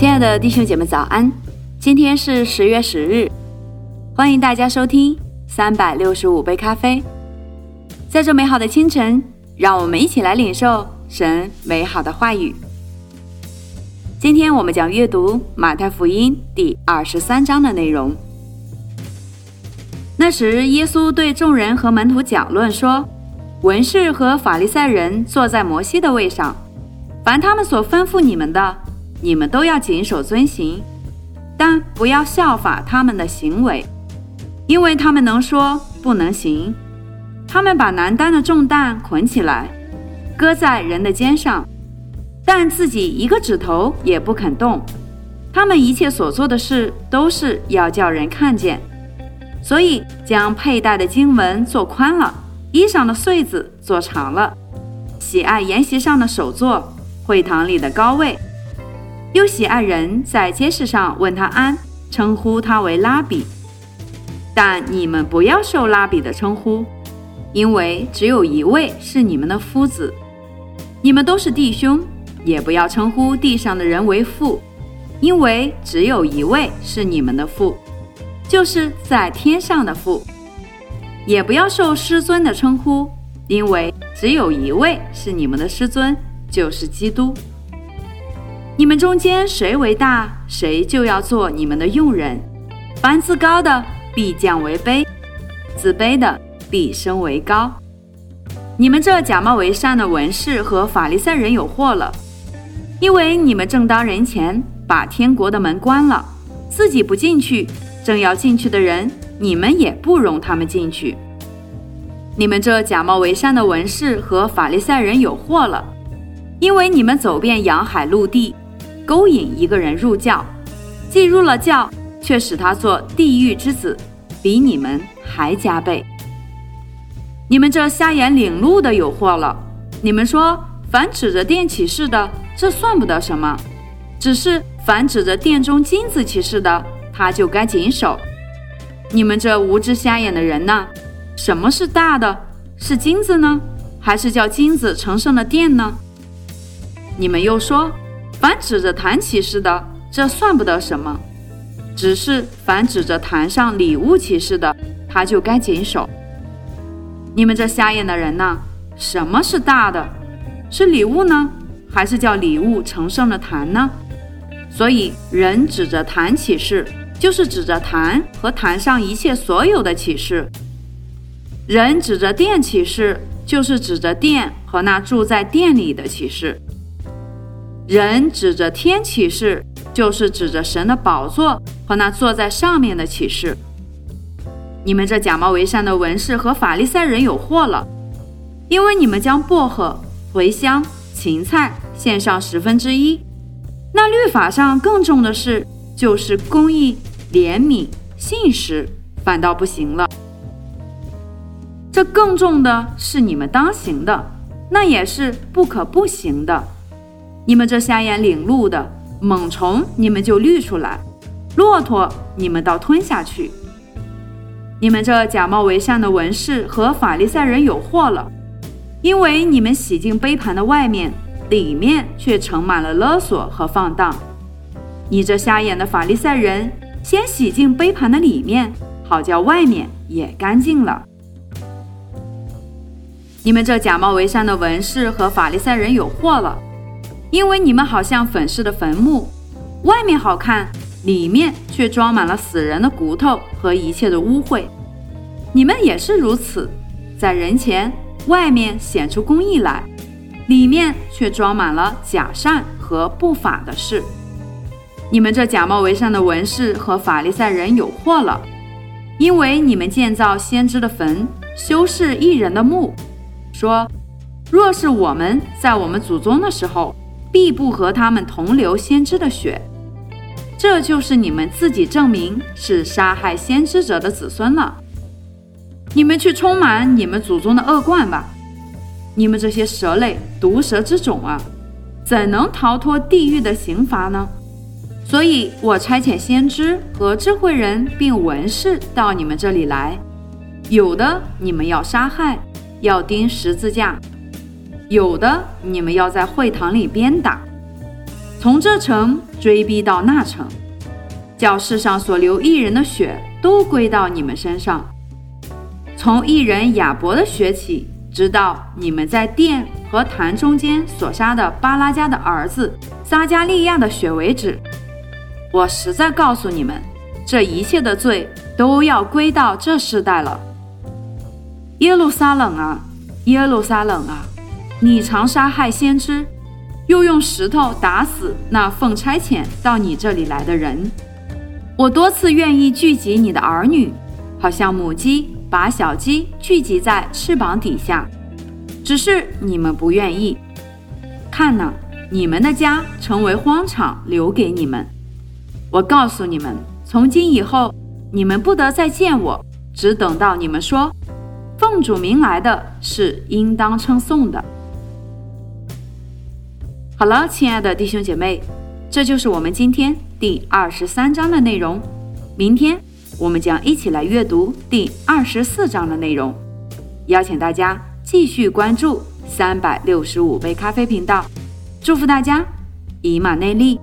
亲爱的弟兄姐妹，早安！今天是十月十日，欢迎大家收听三百六十五杯咖啡。在这美好的清晨，让我们一起来领受神美好的话语。今天我们将阅读马太福音第二十三章的内容。那时，耶稣对众人和门徒讲论说：“文士和法利赛人坐在摩西的位上，凡他们所吩咐你们的，你们都要谨守遵行，但不要效法他们的行为，因为他们能说不能行。他们把难担的重担捆起来，搁在人的肩上，但自己一个指头也不肯动。他们一切所做的事，都是要叫人看见。”所以将佩戴的经文做宽了，衣裳的穗子做长了，喜爱筵席上的首座，会堂里的高位，又喜爱人在街市上问他安，称呼他为拉比。但你们不要受拉比的称呼，因为只有一位是你们的夫子，你们都是弟兄。也不要称呼地上的人为父，因为只有一位是你们的父。就是在天上的父，也不要受师尊的称呼，因为只有一位是你们的师尊，就是基督。你们中间谁为大，谁就要做你们的用人。凡自高的必降为卑，自卑的必升为高。你们这假冒为善的文士和法利赛人有祸了，因为你们正当人前把天国的门关了，自己不进去。正要进去的人，你们也不容他们进去。你们这假冒为善的文士和法利赛人有祸了，因为你们走遍洋海陆地，勾引一个人入教，既入了教，却使他做地狱之子，比你们还加倍。你们这瞎眼领路的有祸了。你们说，凡指着殿起誓的，这算不得什么；只是凡指着殿中金子起誓的，他就该谨守。你们这无知瞎眼的人呢？什么是大的？是金子呢，还是叫金子成圣的殿呢？你们又说，凡指着坛起誓的，这算不得什么；只是凡指着坛上礼物起誓的，他就该谨守。你们这瞎眼的人呢？什么是大的？是礼物呢，还是叫礼物成圣的坛呢？所以人指着坛起誓。就是指着坛和坛上一切所有的启示，人指着殿启示，就是指着殿和那住在殿里的启示；人指着天启示，就是指着神的宝座和那坐在上面的启示。你们这假冒为善的文士和法利赛人有祸了，因为你们将薄荷、茴香、芹菜献上十分之一，那律法上更重的是，就是公义。怜悯、信实反倒不行了。这更重的是你们当行的，那也是不可不行的。你们这瞎眼领路的猛虫，你们就滤出来；骆驼，你们倒吞下去。你们这假冒为善的文士和法利赛人有祸了，因为你们洗净杯盘的外面，里面却盛满了勒索和放荡。你这瞎眼的法利赛人！先洗净杯盘的里面，好叫外面也干净了。你们这假冒为善的文士和法利赛人有祸了，因为你们好像粉饰的坟墓，外面好看，里面却装满了死人的骨头和一切的污秽。你们也是如此，在人前外面显出公义来，里面却装满了假善和不法的事。你们这假冒为善的文士和法利赛人有祸了，因为你们建造先知的坟，修饰异人的墓，说：若是我们在我们祖宗的时候，必不和他们同流先知的血。这就是你们自己证明是杀害先知者的子孙了。你们去充满你们祖宗的恶贯吧！你们这些蛇类、毒蛇之种啊，怎能逃脱地狱的刑罚呢？所以我差遣先知和智慧人并文士到你们这里来，有的你们要杀害，要钉十字架；有的你们要在会堂里鞭打。从这城追逼到那城，叫世上所流一人的血都归到你们身上。从一人亚伯的血起，直到你们在殿和坛中间所杀的巴拉加的儿子撒加利亚的血为止。我实在告诉你们，这一切的罪都要归到这世代了。耶路撒冷啊，耶路撒冷啊，你常杀害先知，又用石头打死那奉差遣到你这里来的人。我多次愿意聚集你的儿女，好像母鸡。把小鸡聚集在翅膀底下，只是你们不愿意。看呐，你们的家成为荒场，留给你们。我告诉你们，从今以后，你们不得再见我，只等到你们说奉主名来的是应当称颂的。好了，亲爱的弟兄姐妹，这就是我们今天第二十三章的内容。明天。我们将一起来阅读第二十四章的内容，邀请大家继续关注三百六十五杯咖啡频道，祝福大家以马内利。